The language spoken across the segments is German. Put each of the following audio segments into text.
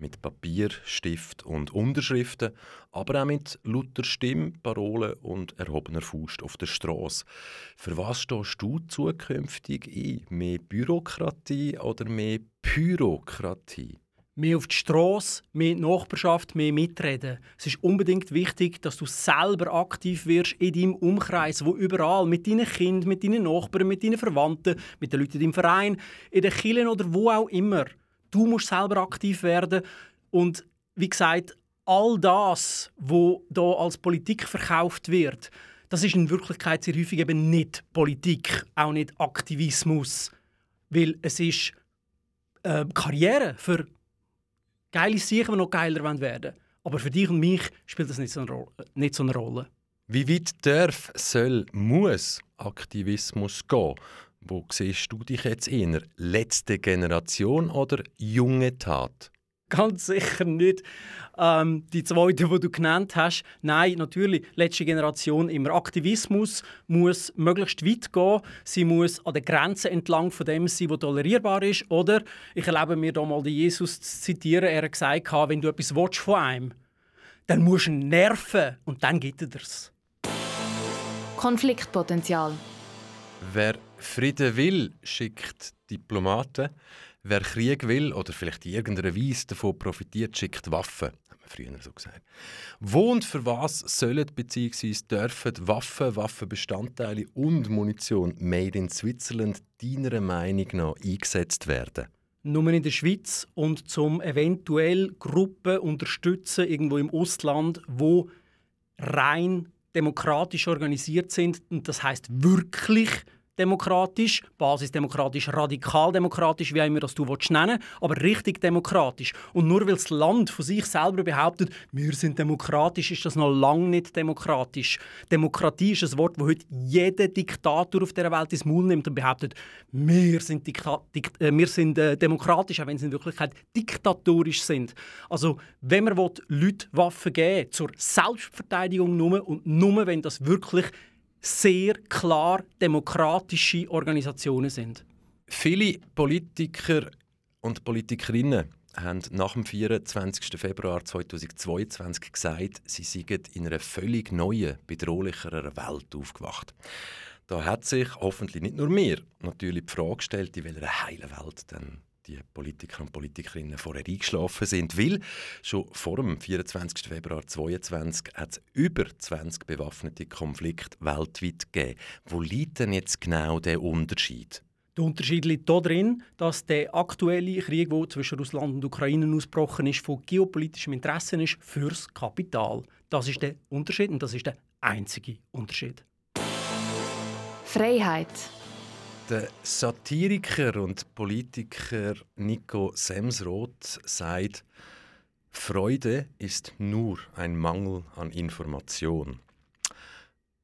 Mit Papier, Stift und Unterschriften, aber auch mit lauter Stimme, Parolen und erhobener Faust auf der Straße. Für was stehst du zukünftig ein? Mehr Bürokratie oder mehr Pyrokratie? mehr auf die Straße, mehr Nachbarschaft, mehr mitreden. Es ist unbedingt wichtig, dass du selber aktiv wirst in deinem Umkreis, wo überall, mit deinen Kindern, mit deinen Nachbarn, mit deinen Verwandten, mit den Leuten deinem Verein, in den Kirchen oder wo auch immer. Du musst selber aktiv werden und wie gesagt, all das, wo da als Politik verkauft wird, das ist in Wirklichkeit sehr häufig eben nicht Politik, auch nicht Aktivismus, weil es ist äh, Karriere für geile Sachen, die noch geiler werden wollen. Aber für dich und mich spielt das nicht so eine, nicht so eine Rolle. Wie weit darf, soll, muss Aktivismus gehen? Wo siehst du dich jetzt eher? Letzte Generation oder junge Tat? Ganz sicher nicht ähm, die zweite, die du genannt hast. Nein, natürlich, letzte Generation immer. Aktivismus muss möglichst weit gehen. Sie muss an der Grenze entlang von dem sein, was tolerierbar ist. Oder, ich erlaube mir da mal Jesus zu zitieren, er hat gesagt, wenn du etwas willst von einem dann musst du ihn nerven und dann gibt er es. Konfliktpotenzial. Wer Frieden will, schickt Diplomaten. Wer Krieg will oder vielleicht in irgendeiner Weise davon profitiert, schickt Waffen. Hat man früher so gesagt. Wo und für was sollen bzw. dürfen Waffen, Waffenbestandteile und Munition made in Switzerland deiner Meinung nach eingesetzt werden? nur in der Schweiz und zum eventuell Gruppen unterstützen irgendwo im Ausland, wo rein demokratisch organisiert sind und das heißt wirklich demokratisch, basisdemokratisch, radikaldemokratisch, wie immer das du nennen willst, aber richtig demokratisch. Und nur weil das Land von sich selber behauptet, wir sind demokratisch, ist das noch lange nicht demokratisch. Demokratie ist ein Wort, das heute jeder Diktator auf der Welt ins Maul nimmt und behauptet, wir sind, Dikta Dikt äh, wir sind äh, demokratisch, auch wenn sie in Wirklichkeit diktatorisch sind. Also, wenn man Leute Waffen geben zur Selbstverteidigung nur und nur, wenn das wirklich sehr klar demokratische Organisationen sind. Viele Politiker und Politikerinnen haben nach dem 24. Februar 2022 gesagt, sie seien in einer völlig neuen, bedrohlicheren Welt aufgewacht. Da hat sich hoffentlich nicht nur mir natürlich die Frage gestellt, in welcher heilen Welt denn die Politiker und Politikerinnen vorher eingeschlafen sind. Weil schon vor dem 24. Februar 2022 hat es über 20 bewaffnete Konflikte weltweit gegeben. Wo liegt denn jetzt genau der Unterschied? Der Unterschied liegt darin, dass der aktuelle Krieg, der zwischen Russland und Ukraine ausgebrochen ist, von geopolitischem Interesse ist fürs Kapital. Das ist der Unterschied und das ist der einzige Unterschied. Freiheit. Der Satiriker und Politiker Nico Semsroth sagt, Freude ist nur ein Mangel an Information.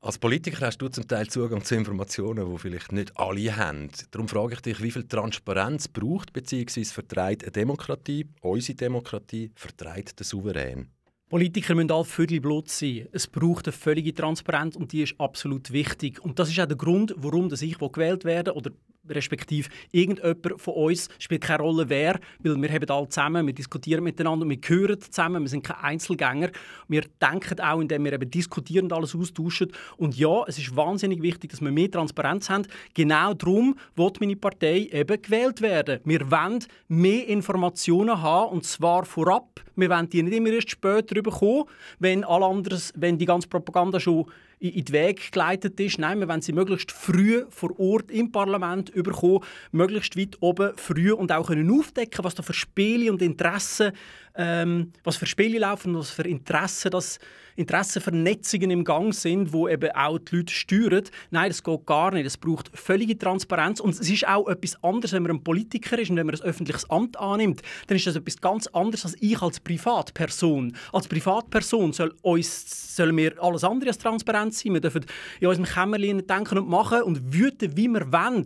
Als Politiker hast du zum Teil Zugang zu Informationen, die vielleicht nicht alle haben. Darum frage ich dich, wie viel Transparenz braucht bzw. vertreibt eine Demokratie, unsere Demokratie, vertreibt der Souverän? Politiker müssen alle Viertel Blut sein. Es braucht eine völlige Transparenz und die ist absolut wichtig. Und das ist auch der Grund, warum ich gewählt werde oder respektive irgendjemand von uns spielt keine Rolle wer, weil wir haben alle zusammen, wir diskutieren miteinander, wir gehören zusammen, wir sind keine Einzelgänger. Wir denken auch, indem wir eben diskutieren und alles austauschen. Und ja, es ist wahnsinnig wichtig, dass wir mehr Transparenz haben. Genau darum wird meine Partei eben gewählt werden. Wir wollen mehr Informationen haben und zwar vorab. Wir wollen die nicht immer erst später bekommen, wenn, alle anderes, wenn die ganze Propaganda schon in den Weg geleitet ist. Nein, wir wollen sie möglichst früh vor Ort im Parlament überkommen, möglichst weit oben früh und auch können aufdecken, was da für Spiele und Interessen, ähm, was für Spiele laufen was für Interessen das Interessenvernetzungen im Gang sind, wo eben auch die Leute steuern. Nein, das geht gar nicht. Es braucht völlige Transparenz und es ist auch etwas anderes, wenn man ein Politiker ist und wenn man ein öffentliches Amt annimmt, dann ist das etwas ganz anderes als ich als Privatperson. Als Privatperson soll uns, sollen wir alles andere als transparent sein. Wir dürfen in unserem Kämmerlein denken und machen und wüten, wie wir wollen.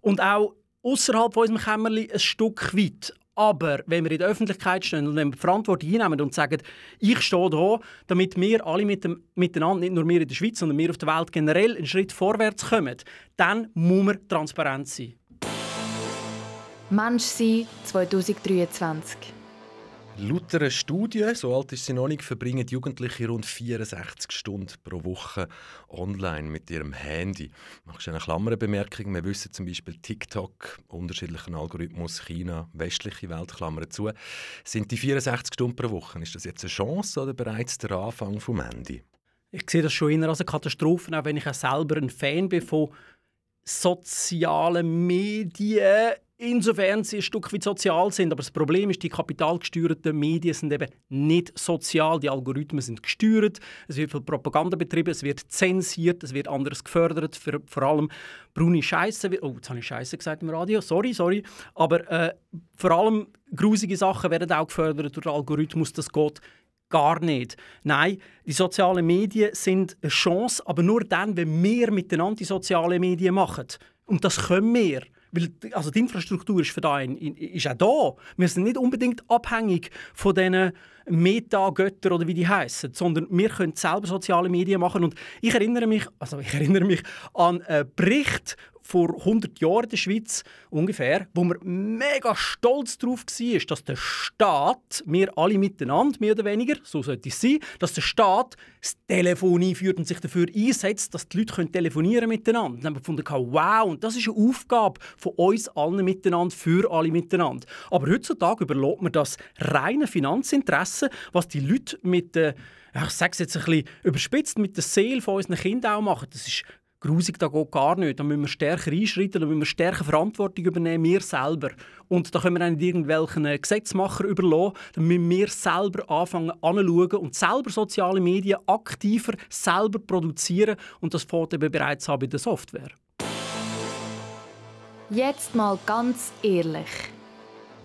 Und auch außerhalb von unserem Kämmerlein ein Stück weit. Aber wenn wir in der Öffentlichkeit stehen und wenn wir Verantwortung einnehmen und sagen, ich stehe da, damit wir alle mit dem, miteinander, nicht nur wir in der Schweiz, sondern wir auf der Welt generell einen Schritt vorwärts kommen, dann muss man transparent sein. Mensch sein 2023. Laut einer Studie, so alt ist sie noch nicht, verbringen Jugendliche rund 64 Stunden pro Woche online mit ihrem Handy. Machst du eine Klammerbemerkung? Wir wissen zum Beispiel TikTok, unterschiedlichen Algorithmus, China, westliche Welt, Klammern zu. Sind die 64 Stunden pro Woche, ist das jetzt eine Chance oder bereits der Anfang vom Handy? Ich sehe das schon eher als eine Katastrophe, auch wenn ich selber ein Fan bin von sozialen Medien insofern sie ein Stück weit sozial sind. Aber das Problem ist, die kapitalgesteuerten Medien sind eben nicht sozial. Die Algorithmen sind gesteuert, es wird viel Propaganda betrieben, es wird zensiert, es wird anderes gefördert. Für, vor allem braune Scheiße. Oh, jetzt habe ich Scheiße gesagt im Radio. Sorry, sorry. Aber äh, vor allem grusige Sachen werden auch gefördert durch den Algorithmus. Das geht gar nicht. Nein, die sozialen Medien sind eine Chance, aber nur dann, wenn wir miteinander die sozialen Medien machen. Und das können wir. Weil, also die Infrastruktur ist, für da ist auch da. Wir sind nicht unbedingt abhängig von diesen Meta-Göttern oder wie die heißen, sondern wir können selber soziale Medien machen. Und ich erinnere mich, also ich erinnere mich an einen Bericht vor 100 Jahren in der Schweiz ungefähr, wo man mega stolz darauf war, dass der Staat, wir alle miteinander, mehr oder weniger, so sollte es sein, dass der Staat das Telefon einführt und sich dafür einsetzt, dass die Leute können telefonieren miteinander. Dann haben wir gefunden, wow, und das ist eine Aufgabe von uns allen miteinander, für alle miteinander. Aber heutzutage überlässt man das reine Finanzinteresse, was die Leute mit der ich sage es jetzt ein bisschen überspitzt, mit der Seele von unseren Kindern auch machen. Das ist grusig, da geht gar nicht. Da müssen wir stärker einschreiten, da müssen wir stärker Verantwortung übernehmen, wir selber. Und da können wir nicht irgendwelchen Gesetzmacher überlassen. Da müssen wir selber anfangen anzuschauen und selber soziale Medien aktiver selber produzieren. Und das fängt eben bereits an bei der Software. Jetzt mal ganz ehrlich.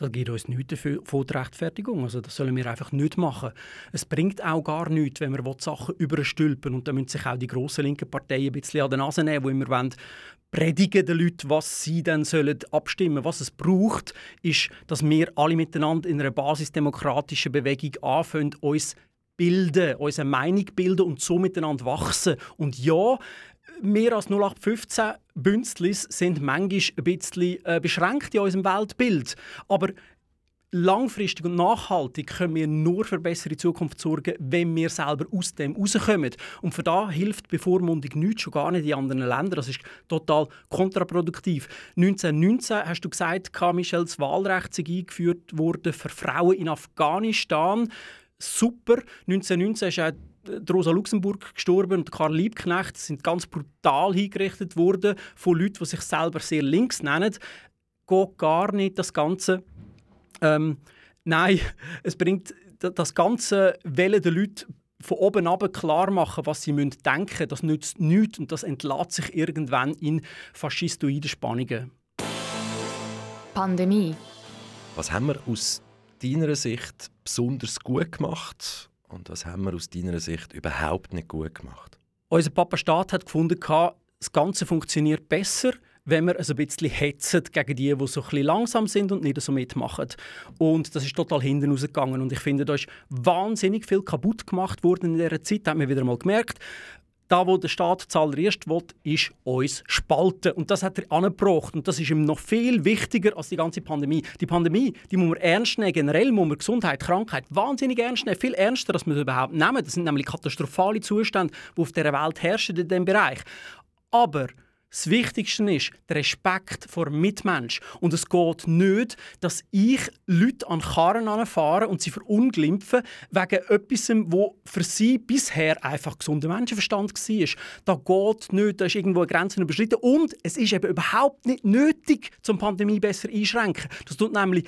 Das gibt uns nichts von der Rechtfertigung. Also das sollen wir einfach nicht machen. Es bringt auch gar nichts, wenn wir Sachen überstülpen und dann müssen sich auch die grossen linken Parteien ein bisschen an die Nase nehmen, wo immer wollen, predigen den Leuten, was sie dann sollen abstimmen. Was es braucht, ist, dass wir alle miteinander in einer basisdemokratischen Bewegung anfangen, uns bilden, unsere Meinung bilden und so miteinander wachsen. Und ja, mehr als 0815 Bünzlis sind manchmal ein bisschen äh, beschränkt in unserem Weltbild. Aber langfristig und nachhaltig können wir nur für bessere Zukunft sorgen, wenn wir selber aus dem rauskommen. Und für da hilft Bevormundung nichts, schon gar nicht in anderen Ländern. Das ist total kontraproduktiv. 1919 hast du gesagt, Michel, das Wahlrecht sei eingeführt worden für Frauen in Afghanistan. Super. 1919 ist auch Rosa Luxemburg gestorben und Karl Liebknecht sind ganz brutal hingerichtet worden von Leuten, die sich selber sehr links nennen. Geht gar nicht das Ganze. Ähm, nein, es bringt das ganze Welle der Leute von oben ab klar machen, was sie denken müssen, das nützt nichts und das entlädt sich irgendwann in faschistoide Spannungen. Pandemie. Was haben wir aus deiner Sicht besonders gut gemacht und was haben wir aus deiner Sicht überhaupt nicht gut gemacht? Unser Papa Staat hat gefunden, das Ganze funktioniert besser, wenn wir ein bisschen hetzen gegen die, die so ein langsam sind und nicht so mitmachen. Und das ist total hinten rausgegangen. Und ich finde, da ist wahnsinnig viel kaputt gemacht worden in dieser Zeit. Da hat man wieder mal gemerkt. Da, wo der Staat zuallererst will, ist uns spalten. Und das hat er angebracht. Und das ist ihm noch viel wichtiger als die ganze Pandemie. Die Pandemie, die muss man ernst nehmen. Generell muss man Gesundheit, Krankheit wahnsinnig ernst nehmen. Viel ernster, als wir das überhaupt nehmen. Das sind nämlich katastrophale Zustände, die auf dieser Welt herrschen in diesem Bereich. Aber das Wichtigste ist der Respekt vor Mitmensch. Und es geht nicht, dass ich Leute an Karren anfahre und sie verunglimpfen wegen etwas, wo für sie bisher einfach gesunder Menschenverstand war. Da geht nicht, da ist irgendwo eine Grenze überschritten. Und es ist eben überhaupt nicht nötig, zum Pandemie besser einschränken. Das tut nämlich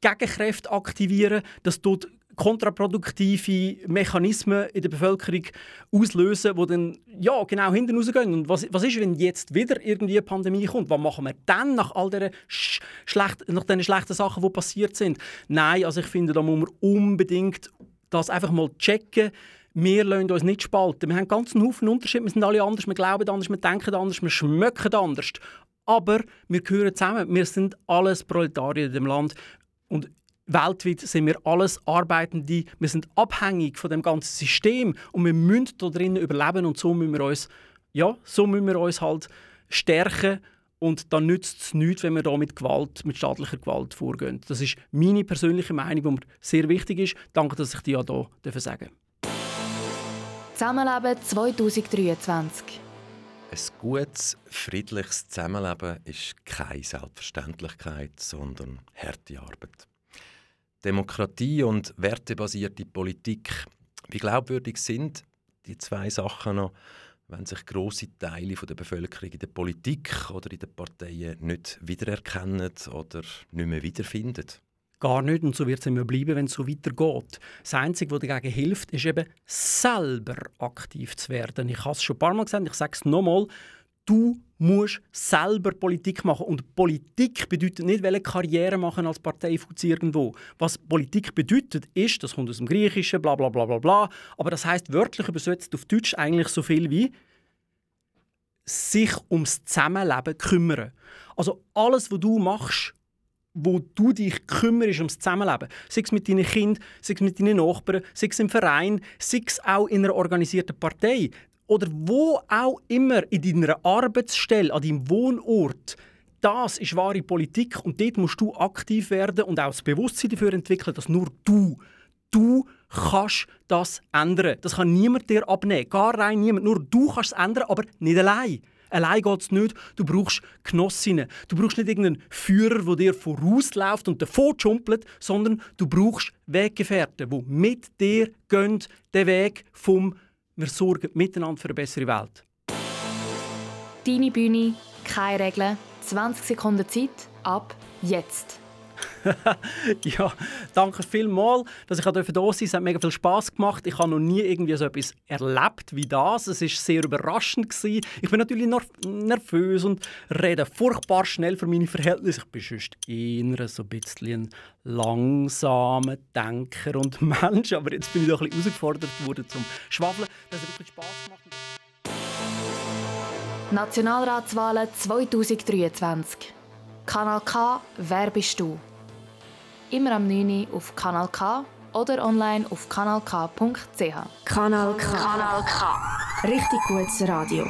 Gegenkräfte aktivieren, das tut kontraproduktive Mechanismen in der Bevölkerung auslösen, die dann ja, genau hinten rausgehen. Und was, was ist, wenn jetzt wieder irgendwie eine Pandemie kommt? Was machen wir dann nach all diesen, sch schlecht, schlechten Sachen, die passiert sind? Nein, also ich finde, da muss man unbedingt das einfach mal checken. Wir lassen uns nicht spalten. Wir haben ganz einen Haufen Unterschiede. Wir sind alle anders, wir glauben anders, wir denken anders, wir schmecken anders. Aber wir gehören zusammen. Wir sind alles Proletarier in dem Land. Und weltweit sind wir alles Arbeitende, wir sind abhängig von dem ganzen System und wir müssen da drinnen überleben und so müssen wir uns, ja, so müssen wir uns halt stärken und dann nützt es nichts, wenn wir da mit Gewalt, mit staatlicher Gewalt vorgehen. Das ist meine persönliche Meinung, die mir sehr wichtig ist. Danke, dass ich die ja hier sagen Zusammenleben 2023 ein gutes, friedliches Zusammenleben ist keine Selbstverständlichkeit, sondern harte Arbeit. Demokratie und wertebasierte Politik. Wie glaubwürdig sind die zwei Sachen noch, wenn sich große Teile der Bevölkerung in der Politik oder in den Parteien nicht wiedererkennen oder nicht mehr wiederfinden? Gar nicht und so wird es immer bleiben, wenn es so weitergeht. Das Einzige, was dagegen hilft, ist eben selber aktiv zu werden. Ich habe es schon ein paar Mal gesagt, ich sage es nochmal. Du musst selber Politik machen. Und Politik bedeutet nicht, welche Karriere machen als Parteifuß irgendwo. Was Politik bedeutet, ist, das kommt aus dem Griechischen, bla bla bla bla bla, aber das heißt wörtlich übersetzt auf Deutsch eigentlich so viel wie sich ums Zusammenleben kümmern. Also alles, was du machst, wo du dich kümmerst ums Zusammenleben, sei es mit deinen Kindern, sei es mit deinen Nachbarn, sei es im Verein, sei es auch in einer organisierten Partei, oder wo auch immer in deiner Arbeitsstelle, an deinem Wohnort, das ist wahre Politik und dort musst du aktiv werden und auch das Bewusstsein dafür entwickeln, dass nur du, du kannst das ändern. Das kann niemand dir abnehmen, gar rein niemand. Nur du kannst es ändern, aber nicht allein. Allein geht es nicht. Du brauchst Genossinnen. Du brauchst nicht irgendeinen Führer, der dir vorausläuft und davor jumpelt, sondern du brauchst Weggefährten, die mit dir gehen, den Weg vom wir sorgen miteinander für eine bessere Welt. Deine Bühne, keine Regeln, 20 Sekunden Zeit, ab jetzt. ja, danke vielmals, dass ich hier sein Es hat mega viel Spass gemacht. Ich habe noch nie irgendwie so etwas erlebt wie das. Es war sehr überraschend. Gewesen. Ich bin natürlich nervös und rede furchtbar schnell für meine Verhältnisse. Ich bin sonst eher so ein bisschen ein langsamer Denker und Mensch. Aber jetzt bin ich doch ein bisschen herausgefordert worden zum Schwafeln. Das hat wirklich Spass gemacht. Nationalratswahlen 2023. Kanal K, wer bist du? Immer am 9. Uhr auf Kanal K oder online auf kanalk.ch. Kanal K. Kanal K. Richtig gutes Radio.